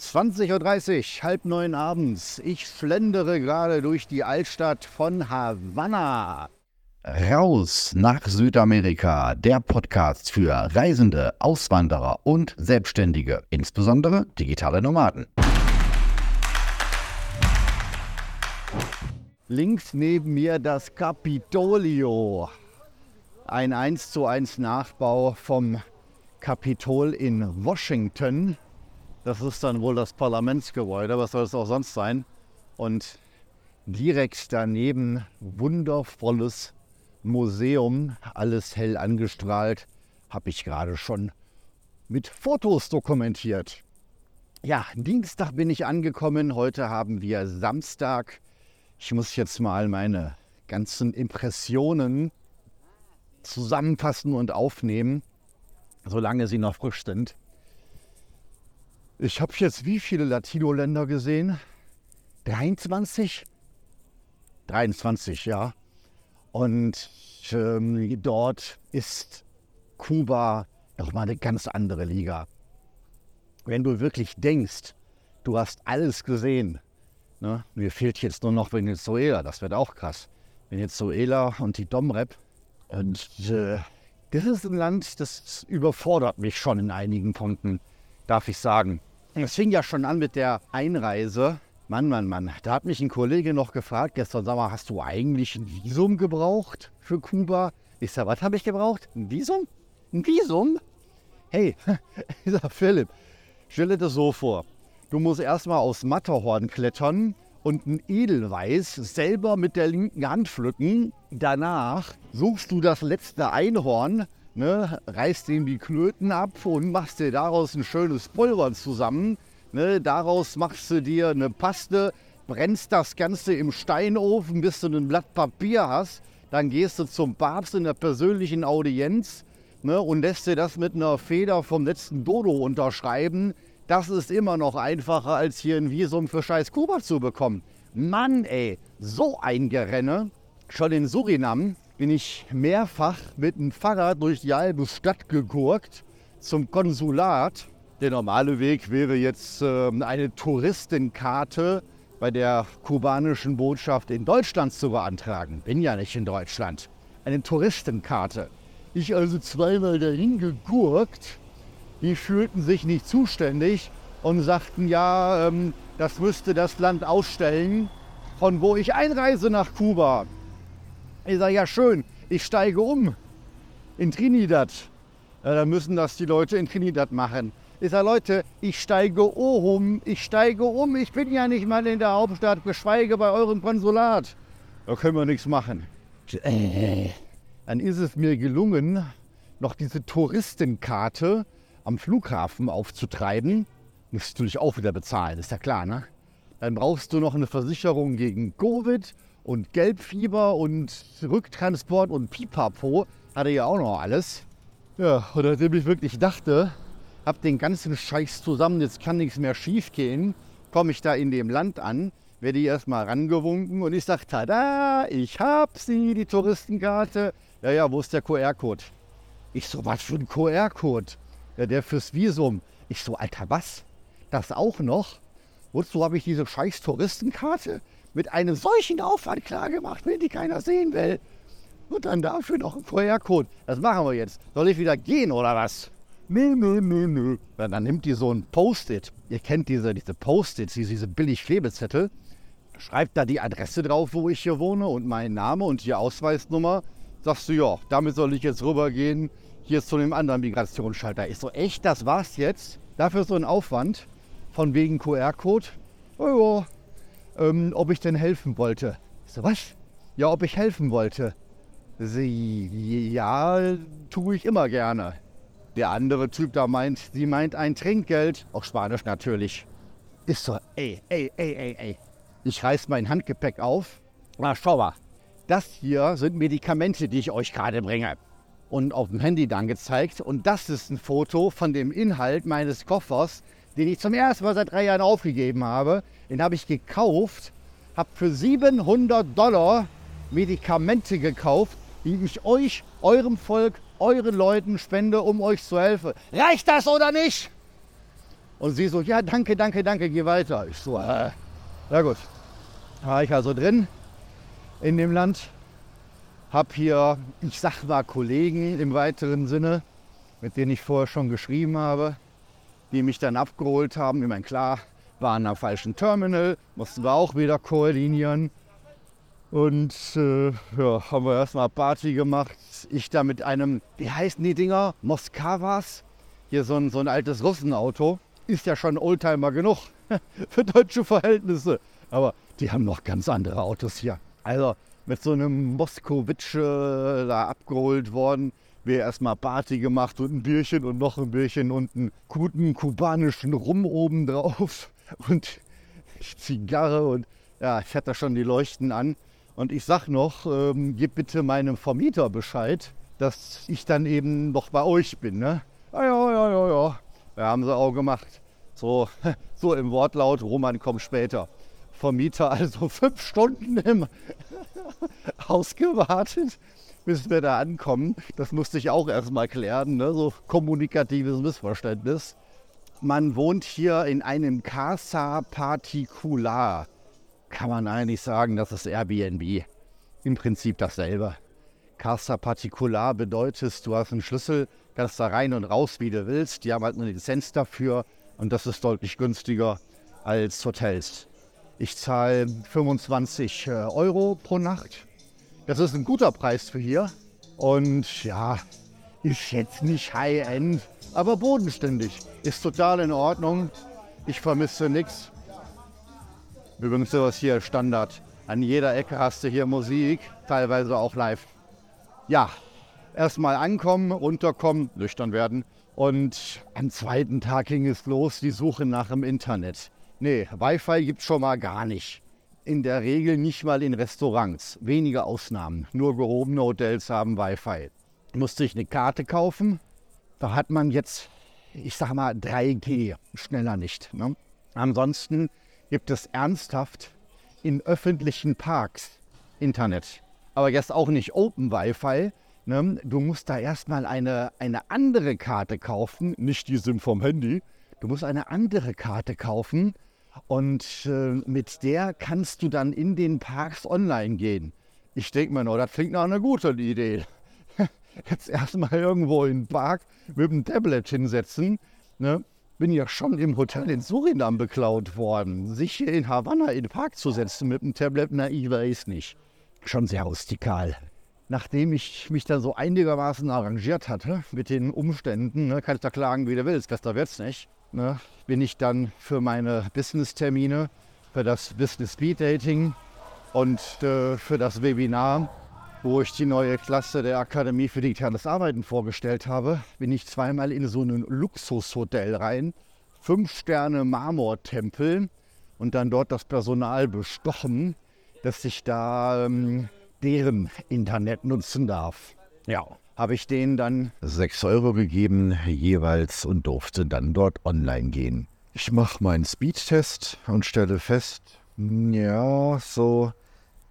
20.30 Uhr, halb neun abends. Ich schlendere gerade durch die Altstadt von Havanna. Raus nach Südamerika, der Podcast für Reisende, Auswanderer und Selbstständige, insbesondere digitale Nomaden. Links neben mir das Capitolio, ein 1 zu 1 Nachbau vom Kapitol in Washington. Das ist dann wohl das Parlamentsgebäude, was soll es auch sonst sein? Und direkt daneben wundervolles Museum, alles hell angestrahlt, habe ich gerade schon mit Fotos dokumentiert. Ja, Dienstag bin ich angekommen, heute haben wir Samstag. Ich muss jetzt mal meine ganzen Impressionen zusammenfassen und aufnehmen, solange sie noch frisch sind. Ich habe jetzt wie viele Latino-Länder gesehen? 23? 23, ja. Und ähm, dort ist Kuba nochmal eine ganz andere Liga. Wenn du wirklich denkst, du hast alles gesehen, ne? mir fehlt jetzt nur noch Venezuela, das wird auch krass. Venezuela und die Domrep. Und äh, das ist ein Land, das überfordert mich schon in einigen Punkten, darf ich sagen. Es fing ja schon an mit der Einreise. Mann, Mann, Mann. Da hat mich ein Kollege noch gefragt gestern, sag mal, hast du eigentlich ein Visum gebraucht für Kuba? Ich sag, was habe ich gebraucht? Ein Visum? Ein Visum? Hey, ich sag, Philipp, stell dir das so vor. Du musst erstmal aus Matterhorn klettern und ein Edelweiß selber mit der linken Hand pflücken. Danach suchst du das letzte Einhorn, ne, reißt ihm die Klöten ab und machst dir daraus ein schönes Pulver zusammen. Ne, daraus machst du dir eine Paste, brennst das Ganze im Steinofen, bis du ein Blatt Papier hast. Dann gehst du zum Papst in der persönlichen Audienz ne, und lässt dir das mit einer Feder vom letzten Dodo unterschreiben. Das ist immer noch einfacher, als hier ein Visum für scheiß Kuba zu bekommen. Mann, ey, so ein Gerenne. Schon in Surinam bin ich mehrfach mit dem Fahrrad durch die halbe Stadt gegurkt zum Konsulat. Der normale Weg wäre jetzt äh, eine Touristenkarte bei der kubanischen Botschaft in Deutschland zu beantragen. Bin ja nicht in Deutschland. Eine Touristenkarte. Ich also zweimal dahin gegurkt. Die fühlten sich nicht zuständig und sagten, ja, ähm, das müsste das Land ausstellen, von wo ich einreise nach Kuba. Ich sage, ja schön, ich steige um in Trinidad. Ja, dann müssen das die Leute in Trinidad machen. Ich sage, Leute, ich steige um, ich steige um, ich bin ja nicht mal in der Hauptstadt, geschweige bei eurem Konsulat. Da können wir nichts machen. Dann ist es mir gelungen, noch diese Touristenkarte am Flughafen aufzutreiben. Musst du natürlich auch wieder bezahlen, ist ja klar, ne? Dann brauchst du noch eine Versicherung gegen Covid und Gelbfieber und Rücktransport und Pipapo hatte ja auch noch alles. Ja, und nachdem ich wirklich dachte, hab den ganzen Scheiß zusammen, jetzt kann nichts mehr schief gehen, komme ich da in dem Land an, werde ich erstmal rangewunken und ich sage, tada, ich hab sie, die Touristenkarte. Ja, ja, wo ist der QR-Code? Ich so, was für ein QR-Code? Ja, der fürs Visum. Ich so, Alter, was? Das auch noch? Wozu habe ich diese scheiß Touristenkarte? Mit einem solchen Aufwand klargemacht, wenn die keiner sehen will. Und dann dafür noch ein QR-Code. Das machen wir jetzt. Soll ich wieder gehen oder was? Nö, nö, nö, nö. Dann nimmt die so ein Post-it. Ihr kennt diese, diese Post-its, diese billig Klebezettel. Schreibt da die Adresse drauf, wo ich hier wohne und meinen Name und die Ausweisnummer. Sagst du, ja, damit soll ich jetzt rübergehen. Hier ist zu dem anderen Migrationsschalter. Ich so, echt, das war's jetzt? Dafür so ein Aufwand von wegen QR-Code? Oh ja, ähm, ob ich denn helfen wollte. Ich so, was? Ja, ob ich helfen wollte. Sie, ja, tue ich immer gerne. Der andere Typ da meint, sie meint ein Trinkgeld. Auf Spanisch natürlich. Ist so, ey, ey, ey, ey, ey. Ich reiß mein Handgepäck auf. Na, schau mal. Das hier sind Medikamente, die ich euch gerade bringe. Und auf dem Handy dann gezeigt. Und das ist ein Foto von dem Inhalt meines Koffers, den ich zum ersten Mal seit drei Jahren aufgegeben habe. Den habe ich gekauft, habe für 700 Dollar Medikamente gekauft, die ich euch, eurem Volk, euren Leuten spende, um euch zu helfen. Reicht das oder nicht? Und sie so, ja, danke, danke, danke, geh weiter. Ich so, äh, na gut. War ich also drin in dem Land. Hab hier, ich sag mal, Kollegen im weiteren Sinne, mit denen ich vorher schon geschrieben habe, die mich dann abgeholt haben. Ich meine, klar, waren am falschen Terminal, mussten wir auch wieder koordinieren. Und äh, ja, haben wir erstmal Party gemacht. Ich da mit einem, wie heißen die Dinger? Moskavas. Hier so ein, so ein altes Russenauto. Ist ja schon Oldtimer genug für deutsche Verhältnisse. Aber die haben noch ganz andere Autos hier. Also mit so einem Moskowitsch äh, da abgeholt worden. Wir erstmal Party gemacht und ein Bierchen und noch ein Bierchen und einen guten kubanischen Rum oben drauf und Zigarre und ja, ich hatte schon die Leuchten an. Und ich sag noch, ähm, gib bitte meinem Vermieter Bescheid, dass ich dann eben noch bei euch bin. Ne? Ja, ja, ja, ja, ja. Ja, haben sie auch gemacht. So, so im Wortlaut, Roman kommt später. Vermieter also fünf Stunden im Haus gewartet, bis wir da ankommen. Das musste ich auch erstmal klären, ne? so kommunikatives Missverständnis. Man wohnt hier in einem Casa Particular kann man eigentlich sagen, das ist Airbnb. Im Prinzip dasselbe. Casa Particular bedeutet, du hast einen Schlüssel, kannst da rein und raus, wie du willst. Die haben halt eine Lizenz dafür und das ist deutlich günstiger als Hotels. Ich zahle 25 äh, Euro pro Nacht. Das ist ein guter Preis für hier. Und ja, ist jetzt nicht High-End, aber bodenständig. Ist total in Ordnung. Ich vermisse nichts. Übrigens sowas hier Standard. An jeder Ecke hast du hier Musik, teilweise auch live. Ja, erstmal ankommen, runterkommen, nüchtern werden. Und am zweiten Tag ging es los, die Suche nach dem Internet. Nee, Wi-Fi gibt es schon mal gar nicht. In der Regel nicht mal in Restaurants. Wenige Ausnahmen. Nur gehobene Hotels haben Wi-Fi. Musste ich eine Karte kaufen. Da hat man jetzt, ich sag mal, 3G. Schneller nicht. Ne? Ansonsten gibt es ernsthaft in öffentlichen Parks Internet. Aber jetzt auch nicht Open Wi-Fi. Ne? Du musst da erstmal eine, eine andere Karte kaufen, nicht die SIM vom Handy. Du musst eine andere Karte kaufen und äh, mit der kannst du dann in den Parks online gehen. Ich denke mir, no, das klingt nach einer guten Idee. Jetzt erstmal irgendwo in den Park mit dem Tablet hinsetzen. Ne? bin ja schon im Hotel in Surinam beklaut worden. Sich hier in Havanna in den Park zu setzen mit dem Tablet, na, ich weiß nicht. Schon sehr rustikal. Nachdem ich mich dann so einigermaßen arrangiert hatte mit den Umständen, ne, kannst da klagen, wie du willst, besser wird's nicht, ne, bin ich dann für meine Business-Termine, für das Business Speed Dating und äh, für das Webinar wo ich die neue Klasse der Akademie für digitales Arbeiten vorgestellt habe, bin ich zweimal in so ein Luxushotel rein. Fünf Sterne Marmortempel und dann dort das Personal bestochen, dass ich da ähm, deren Internet nutzen darf. Ja, habe ich denen dann 6 Euro gegeben jeweils und durfte dann dort online gehen. Ich mache meinen Speedtest und stelle fest, ja, so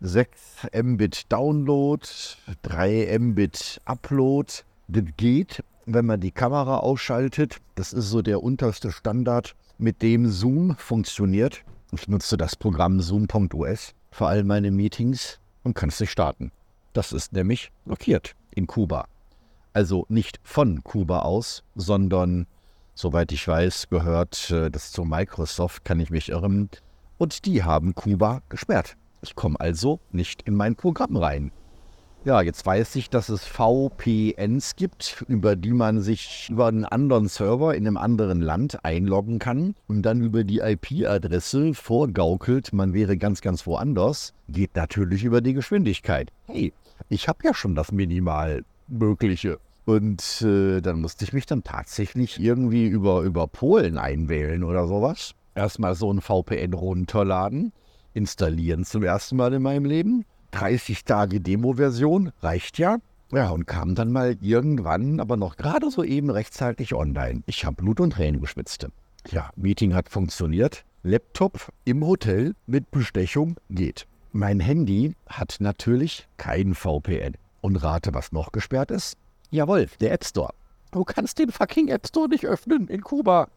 6 Mbit Download, 3 Mbit Upload. Das geht, wenn man die Kamera ausschaltet. Das ist so der unterste Standard, mit dem Zoom funktioniert. Ich nutze das Programm Zoom.us für all meine Meetings und kann es nicht starten. Das ist nämlich blockiert in Kuba. Also nicht von Kuba aus, sondern, soweit ich weiß, gehört äh, das zu Microsoft, kann ich mich irren. Und die haben Kuba gesperrt. Ich komme also nicht in mein Programm rein. Ja, jetzt weiß ich, dass es VPNs gibt, über die man sich über einen anderen Server in einem anderen Land einloggen kann und dann über die IP-Adresse vorgaukelt, man wäre ganz, ganz woanders. Geht natürlich über die Geschwindigkeit. Hey, ich habe ja schon das Minimal Mögliche. Und äh, dann musste ich mich dann tatsächlich irgendwie über, über Polen einwählen oder sowas. Erstmal so ein VPN runterladen installieren zum ersten Mal in meinem Leben. 30 Tage Demo-Version reicht ja. Ja, und kam dann mal irgendwann, aber noch gerade so eben rechtzeitig online. Ich habe Blut und Tränen geschwitzt. Ja, Meeting hat funktioniert. Laptop im Hotel mit Bestechung geht. Mein Handy hat natürlich kein VPN. Und rate, was noch gesperrt ist? Jawohl, der App Store. Du kannst den fucking App Store nicht öffnen in Kuba.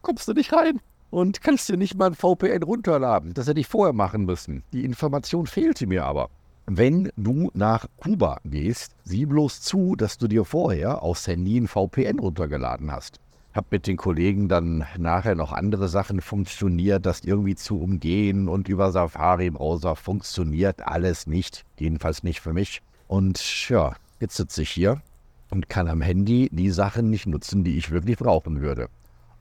kommst du nicht rein und kannst dir nicht mal ein VPN runterladen. Das hätte ich vorher machen müssen. Die Information fehlte mir aber. Wenn du nach Kuba gehst, sieh bloß zu, dass du dir vorher aufs Handy ein VPN runtergeladen hast. Hab mit den Kollegen dann nachher noch andere Sachen funktioniert, das irgendwie zu umgehen und über Safari-Browser funktioniert alles nicht. Jedenfalls nicht für mich. Und ja, jetzt sitze ich hier und kann am Handy die Sachen nicht nutzen, die ich wirklich brauchen würde.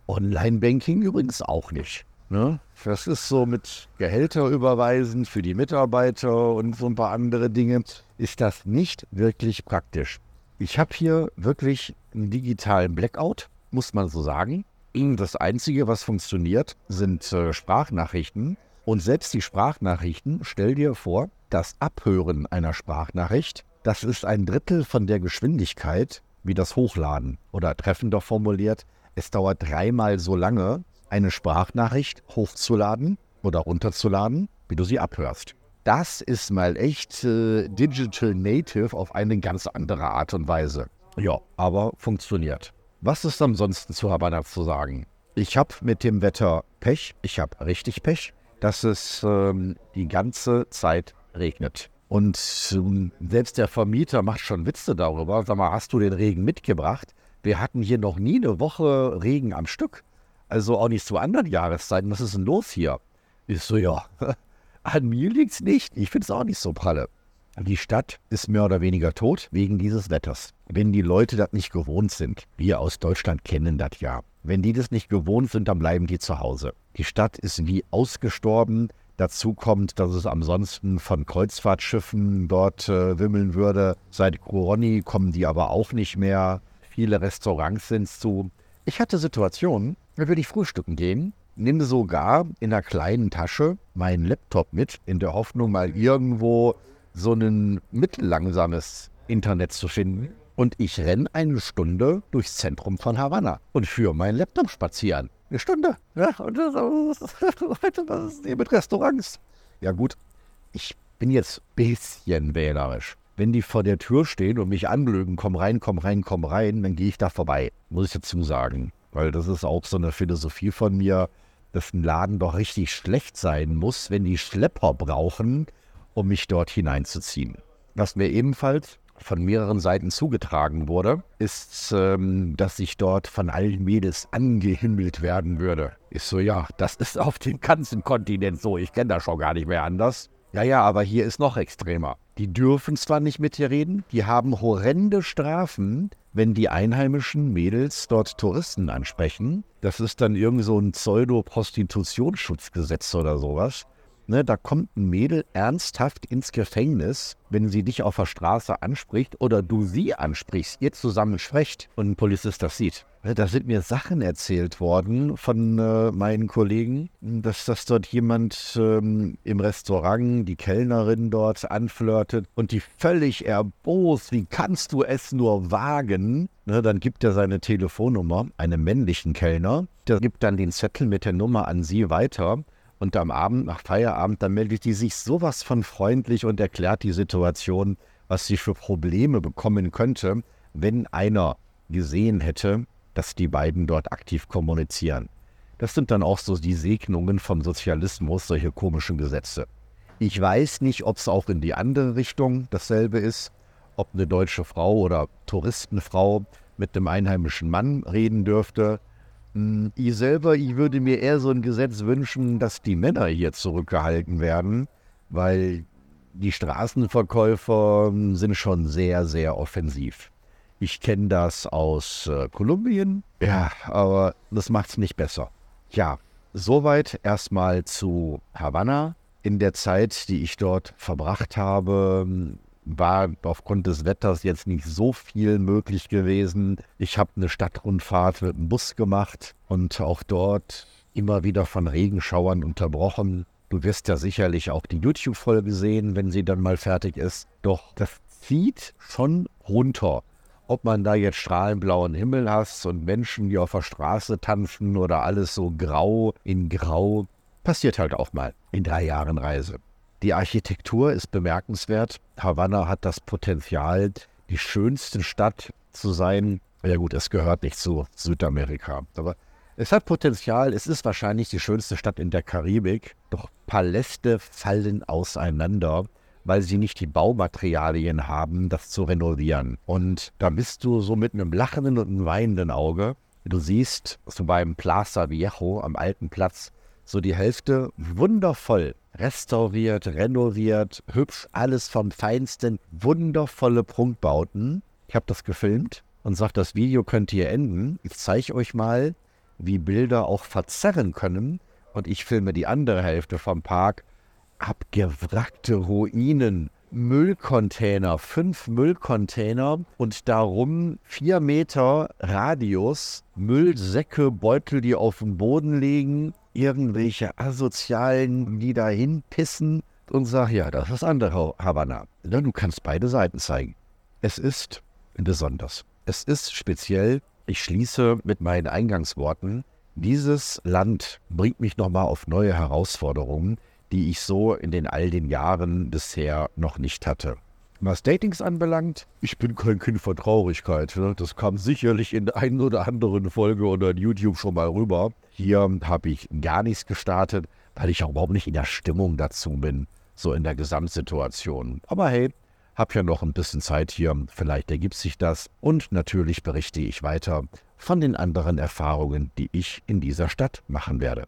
Online-Banking übrigens auch nicht. Ne? Das ist so mit Gehälter überweisen für die Mitarbeiter und so ein paar andere Dinge, ist das nicht wirklich praktisch. Ich habe hier wirklich einen digitalen Blackout, muss man so sagen. Das Einzige, was funktioniert, sind äh, Sprachnachrichten. Und selbst die Sprachnachrichten, stell dir vor, das Abhören einer Sprachnachricht, das ist ein Drittel von der Geschwindigkeit wie das Hochladen. Oder treffender formuliert, es dauert dreimal so lange, eine Sprachnachricht hochzuladen oder runterzuladen, wie du sie abhörst. Das ist mal echt äh, Digital Native auf eine ganz andere Art und Weise. Ja, aber funktioniert. Was ist ansonsten zu Havanna zu sagen? Ich habe mit dem Wetter Pech. Ich habe richtig Pech, dass es ähm, die ganze Zeit regnet. Und ähm, selbst der Vermieter macht schon Witze darüber. Sag mal, hast du den Regen mitgebracht? Wir hatten hier noch nie eine Woche Regen am Stück. Also auch nicht zu anderen Jahreszeiten. Was ist denn los hier? Ich so, ja, an mir liegt's nicht. Ich finde es auch nicht so pralle. Die Stadt ist mehr oder weniger tot wegen dieses Wetters. Wenn die Leute das nicht gewohnt sind, wir aus Deutschland kennen das ja. Wenn die das nicht gewohnt sind, dann bleiben die zu Hause. Die Stadt ist wie ausgestorben. Dazu kommt, dass es ansonsten von Kreuzfahrtschiffen dort äh, wimmeln würde. Seit Coroni kommen die aber auch nicht mehr. Viele Restaurants sind zu. Ich hatte Situationen, da würde ich frühstücken gehen, nehme sogar in einer kleinen Tasche meinen Laptop mit, in der Hoffnung, mal irgendwo so ein mittellangsames Internet zu finden. Und ich renne eine Stunde durchs Zentrum von Havanna und führe meinen Laptop spazieren. Eine Stunde. Ja, und das, das ist mit Restaurants. Ja gut, ich bin jetzt ein bisschen wählerisch wenn die vor der Tür stehen und mich anlügen, komm rein, komm rein, komm rein, dann gehe ich da vorbei, muss ich dazu sagen. Weil das ist auch so eine Philosophie von mir, dass ein Laden doch richtig schlecht sein muss, wenn die Schlepper brauchen, um mich dort hineinzuziehen. Was mir ebenfalls von mehreren Seiten zugetragen wurde, ist, ähm, dass ich dort von allen Mädels angehimmelt werden würde. Ist so, ja, das ist auf dem ganzen Kontinent so. Ich kenne das schon gar nicht mehr anders. Ja, ja, aber hier ist noch extremer. Die dürfen zwar nicht mit dir reden, die haben horrende Strafen, wenn die einheimischen Mädels dort Touristen ansprechen. Das ist dann irgend so ein Pseudo-Prostitutionsschutzgesetz oder sowas. Ne, da kommt ein Mädel ernsthaft ins Gefängnis, wenn sie dich auf der Straße anspricht oder du sie ansprichst, ihr zusammen sprecht und ein Polizist das sieht. Da sind mir Sachen erzählt worden von äh, meinen Kollegen, dass das dort jemand ähm, im Restaurant, die Kellnerin dort anflirtet und die völlig erbost, wie kannst du es nur wagen? Ne, dann gibt er seine Telefonnummer einem männlichen Kellner, der gibt dann den Zettel mit der Nummer an sie weiter und am Abend, nach Feierabend, dann meldet die sich sowas von freundlich und erklärt die Situation, was sie für Probleme bekommen könnte, wenn einer gesehen hätte, dass die beiden dort aktiv kommunizieren. Das sind dann auch so die Segnungen vom Sozialismus, solche komischen Gesetze. Ich weiß nicht, ob es auch in die andere Richtung dasselbe ist, ob eine deutsche Frau oder Touristenfrau mit einem einheimischen Mann reden dürfte. Hm, ich selber, ich würde mir eher so ein Gesetz wünschen, dass die Männer hier zurückgehalten werden, weil die Straßenverkäufer sind schon sehr, sehr offensiv. Ich kenne das aus äh, Kolumbien, ja, aber das macht es nicht besser. Ja, soweit erstmal zu Havanna. In der Zeit, die ich dort verbracht habe, war aufgrund des Wetters jetzt nicht so viel möglich gewesen. Ich habe eine Stadtrundfahrt mit dem Bus gemacht und auch dort immer wieder von Regenschauern unterbrochen. Du wirst ja sicherlich auch die YouTube-Folge sehen, wenn sie dann mal fertig ist. Doch das zieht schon runter. Ob man da jetzt strahlenblauen Himmel hast und Menschen, die auf der Straße tanzen oder alles so grau in grau, passiert halt auch mal in drei Jahren Reise. Die Architektur ist bemerkenswert. Havanna hat das Potenzial, die schönste Stadt zu sein. Ja gut, es gehört nicht zu Südamerika, aber Es hat Potenzial, es ist wahrscheinlich die schönste Stadt in der Karibik, doch Paläste fallen auseinander, weil sie nicht die Baumaterialien haben, das zu renovieren. Und da bist du so mit einem lachenden und einem weinenden Auge. Du siehst so beim Plaza Viejo am alten Platz so die Hälfte wundervoll restauriert, renoviert, hübsch, alles vom Feinsten, wundervolle Prunkbauten. Ich habe das gefilmt und sage, das Video könnt ihr enden. Ich zeige euch mal, wie Bilder auch verzerren können. Und ich filme die andere Hälfte vom Park. Abgewrackte Ruinen, Müllcontainer, fünf Müllcontainer und darum vier Meter Radius, Müllsäcke, Beutel, die auf dem Boden liegen, irgendwelche Asozialen, die dahin pissen und sagen, ja, das ist andere Havanna. Du kannst beide Seiten zeigen. Es ist besonders. Es ist speziell. Ich schließe mit meinen Eingangsworten. Dieses Land bringt mich nochmal auf neue Herausforderungen, die ich so in den all den Jahren bisher noch nicht hatte. Was Datings anbelangt, ich bin kein Kind von Traurigkeit. Ne? Das kam sicherlich in der einen oder anderen Folge oder in YouTube schon mal rüber. Hier habe ich gar nichts gestartet, weil ich auch überhaupt nicht in der Stimmung dazu bin, so in der Gesamtsituation. Aber hey, hab ja noch ein bisschen Zeit hier, vielleicht ergibt sich das. Und natürlich berichte ich weiter von den anderen Erfahrungen, die ich in dieser Stadt machen werde.